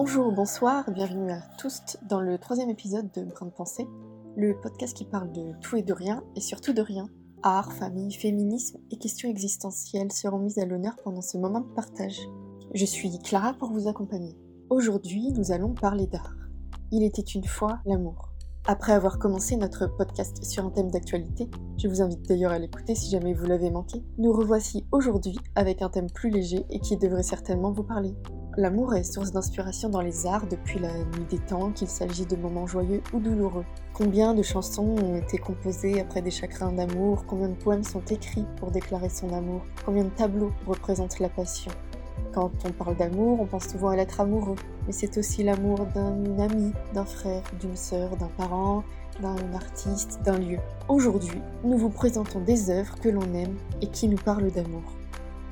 Bonjour, bonsoir, bienvenue à tous dans le troisième épisode de Brin de Pensée, le podcast qui parle de tout et de rien, et surtout de rien. Art, famille, féminisme et questions existentielles seront mises à l'honneur pendant ce moment de partage. Je suis Clara pour vous accompagner. Aujourd'hui, nous allons parler d'art. Il était une fois l'amour. Après avoir commencé notre podcast sur un thème d'actualité, je vous invite d'ailleurs à l'écouter si jamais vous l'avez manqué, nous revoici aujourd'hui avec un thème plus léger et qui devrait certainement vous parler. L'amour est source d'inspiration dans les arts depuis la nuit des temps, qu'il s'agisse de moments joyeux ou douloureux. Combien de chansons ont été composées après des chagrins d'amour? Combien de poèmes sont écrits pour déclarer son amour? Combien de tableaux représentent la passion? Quand on parle d'amour, on pense souvent à l'être amoureux, mais c'est aussi l'amour d'un ami, d'un frère, d'une sœur, d'un parent, d'un artiste, d'un lieu. Aujourd'hui, nous vous présentons des œuvres que l'on aime et qui nous parlent d'amour.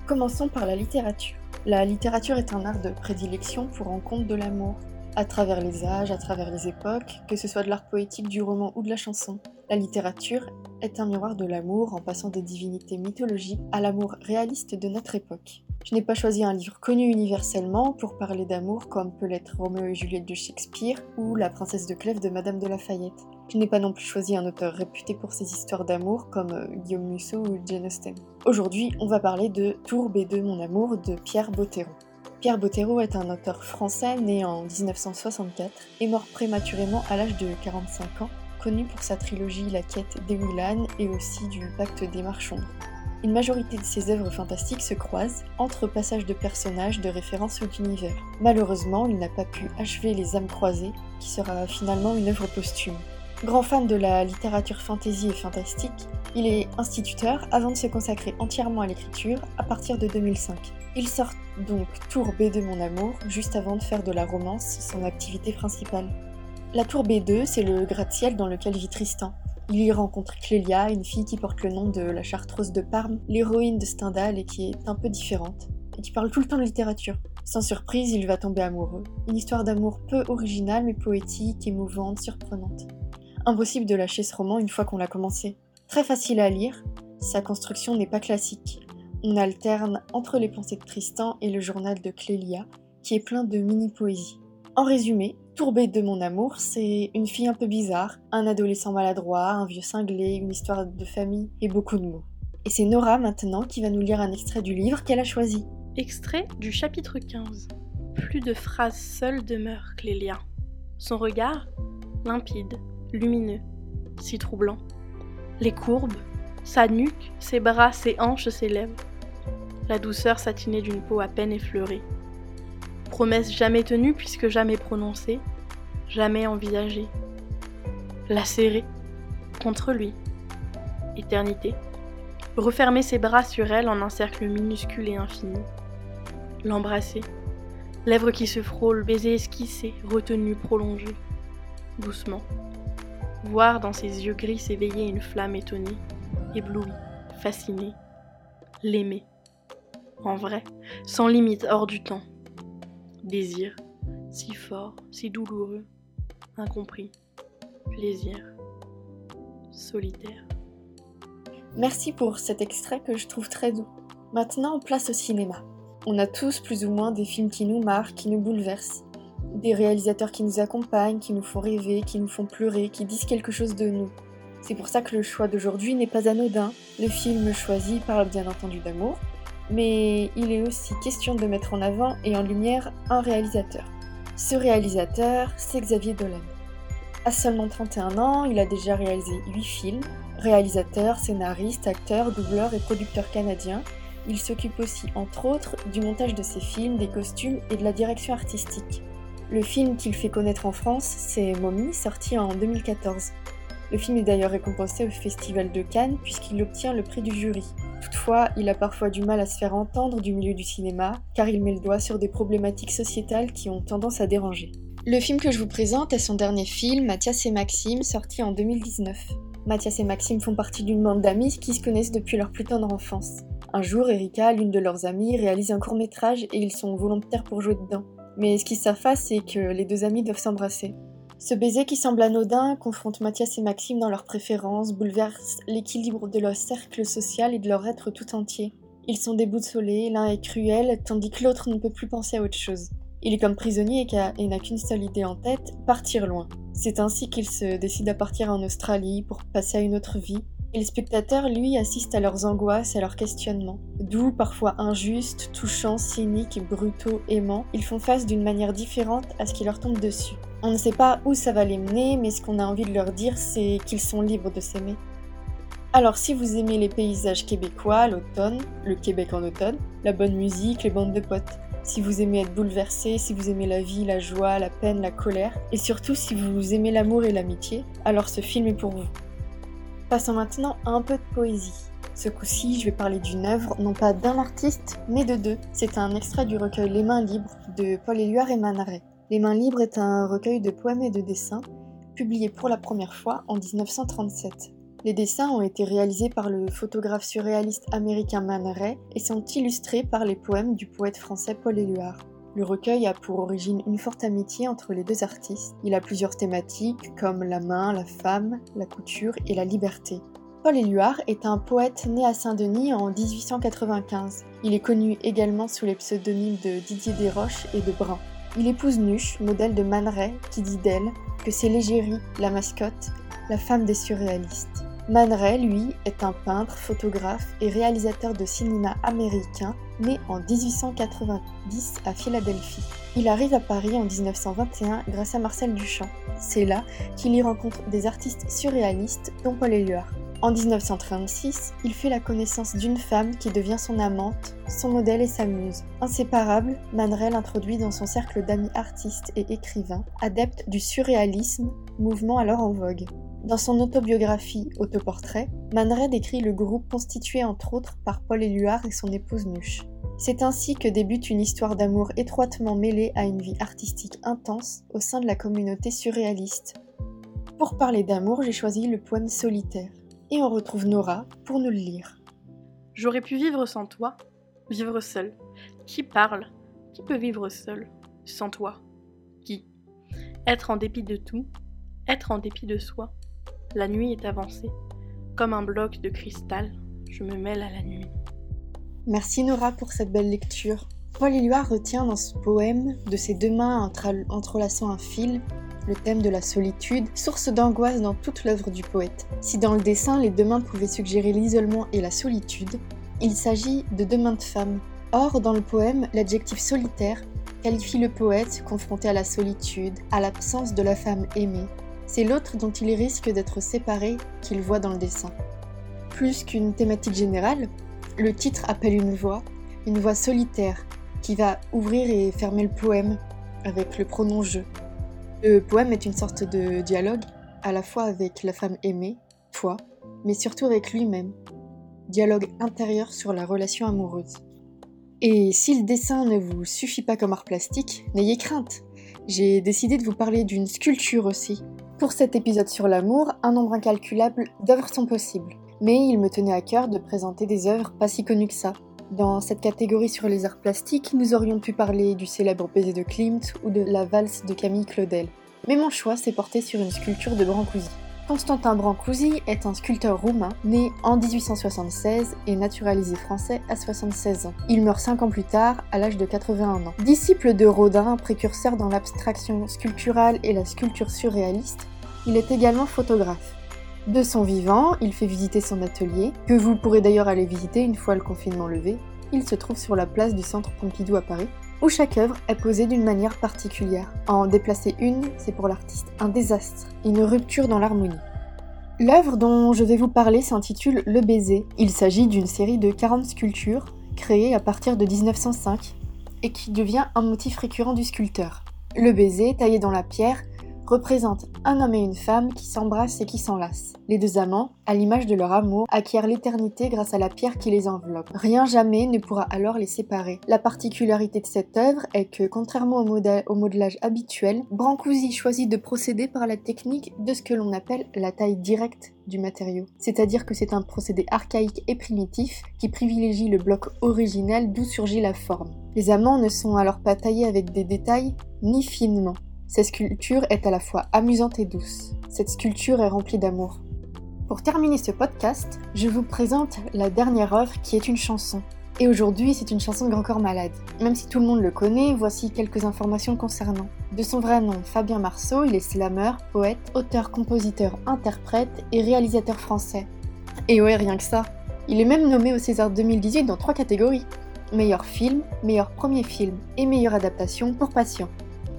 Commençons par la littérature. La littérature est un art de prédilection pour rendre compte de l'amour, à travers les âges, à travers les époques, que ce soit de l'art poétique, du roman ou de la chanson. La littérature est un miroir de l'amour en passant des divinités mythologiques à l'amour réaliste de notre époque. Je n'ai pas choisi un livre connu universellement pour parler d'amour comme peut l'être Roméo et Juliette de Shakespeare ou La princesse de Clèves de Madame de Lafayette. Je n'ai pas non plus choisi un auteur réputé pour ses histoires d'amour comme euh, Guillaume Musso ou Jane Austen. Aujourd'hui, on va parler de Tourbe et de mon amour de Pierre Bottero. Pierre Bottero est un auteur français né en 1964 et mort prématurément à l'âge de 45 ans, connu pour sa trilogie La quête des Milan et aussi du Pacte des Marchands. Une majorité de ses œuvres fantastiques se croisent entre passages de personnages, de références ou d'univers. Malheureusement, il n'a pas pu achever Les âmes croisées, qui sera finalement une œuvre posthume. Grand fan de la littérature fantasy et fantastique, il est instituteur avant de se consacrer entièrement à l'écriture à partir de 2005. Il sort donc Tour B2 Mon Amour juste avant de faire de la romance son activité principale. La Tour B2, c'est le gratte-ciel dans lequel vit Tristan. Il y rencontre Clélia, une fille qui porte le nom de la Chartreuse de Parme, l'héroïne de Stendhal et qui est un peu différente, et qui parle tout le temps de littérature. Sans surprise, il va tomber amoureux. Une histoire d'amour peu originale mais poétique, émouvante, surprenante. Impossible de lâcher ce roman une fois qu'on l'a commencé. Très facile à lire, sa construction n'est pas classique. On alterne entre les pensées de Tristan et le journal de Clélia, qui est plein de mini-poésie. En résumé, Tourbée de mon amour, c'est une fille un peu bizarre, un adolescent maladroit, un vieux cinglé, une histoire de famille et beaucoup de mots. Et c'est Nora maintenant qui va nous lire un extrait du livre qu'elle a choisi. Extrait du chapitre 15. Plus de phrases seules demeure Clélia. Son regard, limpide, lumineux, si troublant. Les courbes, sa nuque, ses bras, ses hanches, ses lèvres. La douceur satinée d'une peau à peine effleurée. Promesse jamais tenue puisque jamais prononcée, jamais envisagée. La serrer contre lui. Éternité. Refermer ses bras sur elle en un cercle minuscule et infini. L'embrasser. Lèvres qui se frôlent, baiser esquissé, retenu, prolongé. Doucement voir dans ses yeux gris s'éveiller une flamme étonnée, éblouie, fascinée, l'aimer. En vrai, sans limite, hors du temps. Désir, si fort, si douloureux, incompris, plaisir, solitaire. Merci pour cet extrait que je trouve très doux. Maintenant, place au cinéma. On a tous plus ou moins des films qui nous marquent, qui nous bouleversent des réalisateurs qui nous accompagnent, qui nous font rêver, qui nous font pleurer, qui disent quelque chose de nous. C'est pour ça que le choix d'aujourd'hui n'est pas anodin. Le film choisi parle bien entendu d'amour, mais il est aussi question de mettre en avant et en lumière un réalisateur. Ce réalisateur, c'est Xavier Dolan. À seulement 31 ans, il a déjà réalisé 8 films. Réalisateur, scénariste, acteur, doubleur et producteur canadien, il s'occupe aussi, entre autres, du montage de ses films, des costumes et de la direction artistique. Le film qu'il fait connaître en France, c'est Mommy, sorti en 2014. Le film est d'ailleurs récompensé au Festival de Cannes puisqu'il obtient le prix du jury. Toutefois, il a parfois du mal à se faire entendre du milieu du cinéma car il met le doigt sur des problématiques sociétales qui ont tendance à déranger. Le film que je vous présente est son dernier film, Mathias et Maxime, sorti en 2019. Mathias et Maxime font partie d'une bande d'amis qui se connaissent depuis leur plus tendre enfance. Un jour, Erika, l'une de leurs amies, réalise un court métrage et ils sont volontaires pour jouer dedans. Mais ce qui s'afface, c'est que les deux amis doivent s'embrasser. Ce baiser qui semble anodin confronte Mathias et Maxime dans leurs préférences, bouleverse l'équilibre de leur cercle social et de leur être tout entier. Ils sont déboussolés, l'un est cruel, tandis que l'autre ne peut plus penser à autre chose. Il est comme prisonnier et n'a qu'une seule idée en tête, partir loin. C'est ainsi qu'il se décide à partir en Australie pour passer à une autre vie. Et les spectateurs, lui, assistent à leurs angoisses et à leurs questionnements. Doux, parfois injustes, touchants, cyniques, brutaux, aimants, ils font face d'une manière différente à ce qui leur tombe dessus. On ne sait pas où ça va les mener, mais ce qu'on a envie de leur dire, c'est qu'ils sont libres de s'aimer. Alors si vous aimez les paysages québécois, l'automne, le Québec en automne, la bonne musique, les bandes de potes, si vous aimez être bouleversé, si vous aimez la vie, la joie, la peine, la colère, et surtout si vous aimez l'amour et l'amitié, alors ce film est pour vous. Passons maintenant à un peu de poésie. Ce coup-ci, je vais parler d'une œuvre, non pas d'un artiste, mais de deux. C'est un extrait du recueil Les Mains Libres de Paul Éluard et Manaret. Les Mains Libres est un recueil de poèmes et de dessins, publié pour la première fois en 1937. Les dessins ont été réalisés par le photographe surréaliste américain Man Ray et sont illustrés par les poèmes du poète français Paul Éluard. Le recueil a pour origine une forte amitié entre les deux artistes. Il a plusieurs thématiques comme la main, la femme, la couture et la liberté. Paul Éluard est un poète né à Saint-Denis en 1895. Il est connu également sous les pseudonymes de Didier Desroches et de Brun. Il épouse Nuche, modèle de Man qui dit d'elle que c'est l'égérie, la mascotte, la femme des surréalistes. Man lui, est un peintre, photographe et réalisateur de cinéma américain né en 1890 à Philadelphie. Il arrive à Paris en 1921 grâce à Marcel Duchamp. C'est là qu'il y rencontre des artistes surréalistes dont Paul Éluard. En 1936, il fait la connaissance d'une femme qui devient son amante, son modèle et sa muse. Inséparable, Man Ray l'introduit dans son cercle d'amis artistes et écrivains, adeptes du surréalisme, mouvement alors en vogue. Dans son autobiographie Autoportrait, Man Ray décrit le groupe constitué entre autres par Paul Éluard et son épouse Nuche. C'est ainsi que débute une histoire d'amour étroitement mêlée à une vie artistique intense au sein de la communauté surréaliste. Pour parler d'amour, j'ai choisi le poème Solitaire. Et on retrouve Nora pour nous le lire. J'aurais pu vivre sans toi, vivre seul. Qui parle Qui peut vivre seul Sans toi? Qui? Être en dépit de tout, être en dépit de soi. La nuit est avancée. Comme un bloc de cristal, je me mêle à la nuit. Merci Nora pour cette belle lecture. Paul Éluard retient dans ce poème, de ses deux mains entrelaçant un fil, le thème de la solitude, source d'angoisse dans toute l'œuvre du poète. Si dans le dessin les deux mains pouvaient suggérer l'isolement et la solitude, il s'agit de deux mains de femme. Or, dans le poème, l'adjectif solitaire qualifie le poète confronté à la solitude, à l'absence de la femme aimée, c'est l'autre dont il risque d'être séparé qu'il voit dans le dessin. Plus qu'une thématique générale, le titre appelle une voix, une voix solitaire, qui va ouvrir et fermer le poème avec le pronom je. Le poème est une sorte de dialogue, à la fois avec la femme aimée, toi, mais surtout avec lui-même. Dialogue intérieur sur la relation amoureuse. Et si le dessin ne vous suffit pas comme art plastique, n'ayez crainte. J'ai décidé de vous parler d'une sculpture aussi, pour cet épisode sur l'amour, un nombre incalculable d'œuvres sont possibles. Mais il me tenait à cœur de présenter des œuvres pas si connues que ça. Dans cette catégorie sur les arts plastiques, nous aurions pu parler du célèbre baiser de Klimt ou de la valse de Camille Claudel. Mais mon choix s'est porté sur une sculpture de Brancusi. Constantin Brancusi est un sculpteur roumain né en 1876 et naturalisé français à 76 ans. Il meurt 5 ans plus tard, à l'âge de 81 ans. Disciple de Rodin, précurseur dans l'abstraction sculpturale et la sculpture surréaliste, il est également photographe. De son vivant, il fait visiter son atelier, que vous pourrez d'ailleurs aller visiter une fois le confinement levé. Il se trouve sur la place du Centre Pompidou à Paris, où chaque œuvre est posée d'une manière particulière. En déplacer une, c'est pour l'artiste un désastre, une rupture dans l'harmonie. L'œuvre dont je vais vous parler s'intitule Le baiser. Il s'agit d'une série de 40 sculptures créées à partir de 1905 et qui devient un motif récurrent du sculpteur. Le baiser, taillé dans la pierre, représente un homme et une femme qui s'embrassent et qui s'enlacent. Les deux amants, à l'image de leur amour, acquièrent l'éternité grâce à la pierre qui les enveloppe. Rien jamais ne pourra alors les séparer. La particularité de cette œuvre est que, contrairement au, modelage habituel, Brancusi choisit de procéder par la technique de ce que l'on appelle la taille directe du matériau. C'est-à-dire que c'est un procédé archaïque et primitif qui privilégie le bloc original d'où surgit la forme. Les amants ne sont alors pas taillés avec des détails ni finement. Cette sculpture est à la fois amusante et douce. Cette sculpture est remplie d'amour. Pour terminer ce podcast, je vous présente la dernière œuvre qui est une chanson. Et aujourd'hui, c'est une chanson de Grand Corps Malade. Même si tout le monde le connaît, voici quelques informations concernant. De son vrai nom, Fabien Marceau, il est slammer, poète, auteur, compositeur, interprète et réalisateur français. Et ouais, rien que ça. Il est même nommé au César 2018 dans trois catégories. Meilleur film, meilleur premier film et meilleure adaptation pour Patient.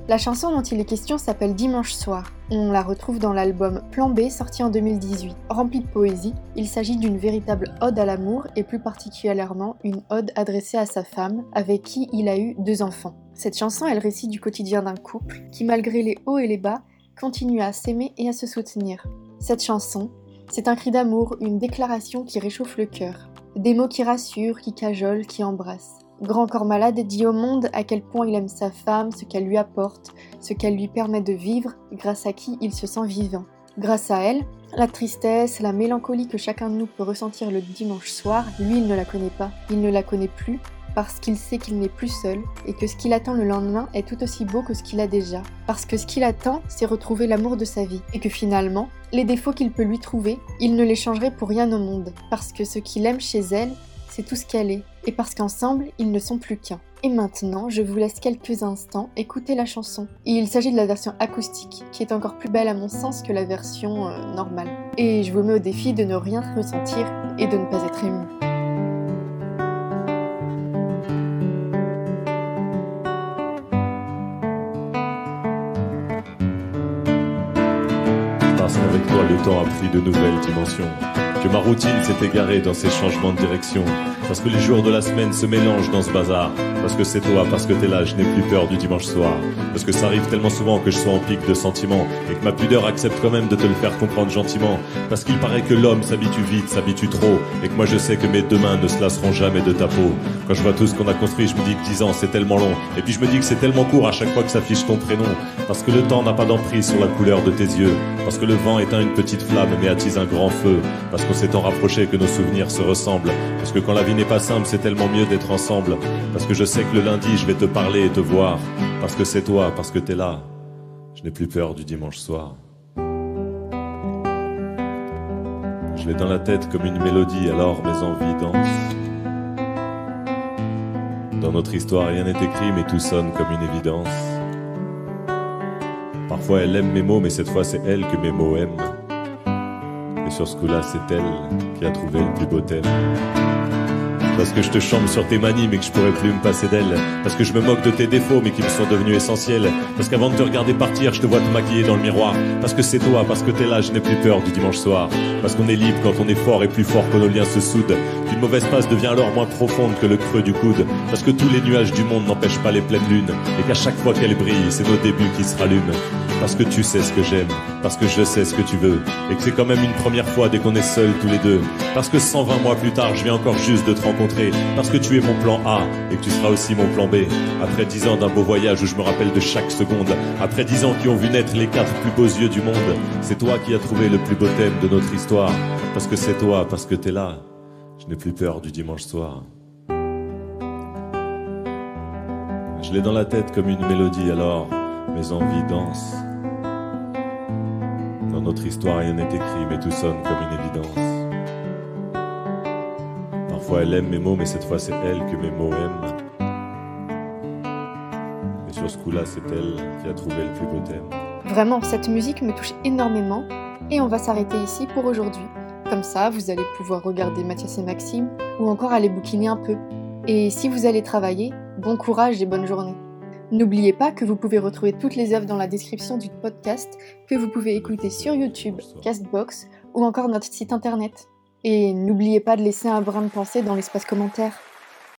La chanson dont il est question s'appelle Dimanche soir. On la retrouve dans l'album Plan B sorti en 2018. Rempli de poésie, il s'agit d'une véritable ode à l'amour et plus particulièrement une ode adressée à sa femme avec qui il a eu deux enfants. Cette chanson, elle récite du quotidien d'un couple qui, malgré les hauts et les bas, continue à s'aimer et à se soutenir. Cette chanson, c'est un cri d'amour, une déclaration qui réchauffe le cœur. Des mots qui rassurent, qui cajolent, qui embrassent. Grand corps malade dit au monde à quel point il aime sa femme, ce qu'elle lui apporte, ce qu'elle lui permet de vivre, grâce à qui il se sent vivant. Grâce à elle, la tristesse, la mélancolie que chacun de nous peut ressentir le dimanche soir, lui il ne la connaît pas, il ne la connaît plus, parce qu'il sait qu'il n'est plus seul et que ce qu'il attend le lendemain est tout aussi beau que ce qu'il a déjà. Parce que ce qu'il attend, c'est retrouver l'amour de sa vie. Et que finalement, les défauts qu'il peut lui trouver, il ne les changerait pour rien au monde. Parce que ce qu'il aime chez elle, c'est tout ce qu'elle est, et parce qu'ensemble, ils ne sont plus qu'un. Et maintenant, je vous laisse quelques instants écouter la chanson. Il s'agit de la version acoustique, qui est encore plus belle à mon sens que la version euh, normale. Et je vous mets au défi de ne rien ressentir et de ne pas être ému. Parce qu'avec toi, le temps a pris de nouvelles dimensions que ma routine s'est égarée dans ces changements de direction. Parce que les jours de la semaine se mélangent dans ce bazar. Parce que c'est toi, parce que t'es là, je n'ai plus peur du dimanche soir. Parce que ça arrive tellement souvent que je sois en pic de sentiments. Et que ma pudeur accepte quand même de te le faire comprendre gentiment. Parce qu'il paraît que l'homme s'habitue vite, s'habitue trop. Et que moi je sais que mes deux mains ne se lasseront jamais de ta peau. Quand je vois tout ce qu'on a construit, je me dis que 10 ans c'est tellement long. Et puis je me dis que c'est tellement court à chaque fois que s'affiche ton prénom. Parce que le temps n'a pas d'emprise sur la couleur de tes yeux. Parce que le vent éteint une petite flamme mais attise un grand feu. Parce qu'on s'est tant rapproché que nos souvenirs se ressemblent. Parce que quand la vie n'est pas simple, c'est tellement mieux d'être ensemble. Parce que je sais que le lundi, je vais te parler et te voir. Parce que c'est toi, parce que t'es là. Je n'ai plus peur du dimanche soir. Je l'ai dans la tête comme une mélodie, alors mes envies dansent. Dans notre histoire, rien n'est écrit, mais tout sonne comme une évidence. Parfois, elle aime mes mots, mais cette fois, c'est elle que mes mots aiment. Sur ce coup-là, c'est elle qui a trouvé le plus beau. Parce que je te chante sur tes manies mais que je pourrais plus me passer d'elle. Parce que je me moque de tes défauts mais qui me sont devenus essentiels. Parce qu'avant de te regarder partir, je te vois te maquiller dans le miroir. Parce que c'est toi, parce que t'es là, je n'ai plus peur du dimanche soir. Parce qu'on est libre quand on est fort et plus fort que nos liens se soudent. Qu'une mauvaise passe devient alors moins profonde que le creux du coude. Parce que tous les nuages du monde n'empêchent pas les pleines lunes. Et qu'à chaque fois qu'elle brille, c'est nos débuts qui se rallument. Parce que tu sais ce que j'aime, parce que je sais ce que tu veux, et que c'est quand même une première fois dès qu'on est seuls tous les deux. Parce que 120 mois plus tard, je viens encore juste de te rencontrer, parce que tu es mon plan A, et que tu seras aussi mon plan B. Après dix ans d'un beau voyage où je me rappelle de chaque seconde, après dix ans qui ont vu naître les quatre plus beaux yeux du monde, c'est toi qui as trouvé le plus beau thème de notre histoire. Parce que c'est toi, parce que t'es là, je n'ai plus peur du dimanche soir. Je l'ai dans la tête comme une mélodie alors mes envies dansent. Dans notre histoire, rien n'est écrit, mais tout sonne comme une évidence. Parfois, elle aime mes mots, mais cette fois, c'est elle que mes mots aiment. Et sur ce coup-là, c'est elle qui a trouvé le plus beau thème. Vraiment, cette musique me touche énormément et on va s'arrêter ici pour aujourd'hui. Comme ça, vous allez pouvoir regarder Mathias et Maxime ou encore aller bouquiner un peu. Et si vous allez travailler, bon courage et bonne journée. N'oubliez pas que vous pouvez retrouver toutes les œuvres dans la description du podcast que vous pouvez écouter sur YouTube, Castbox ou encore notre site internet. Et n'oubliez pas de laisser un brin de pensée dans l'espace commentaire.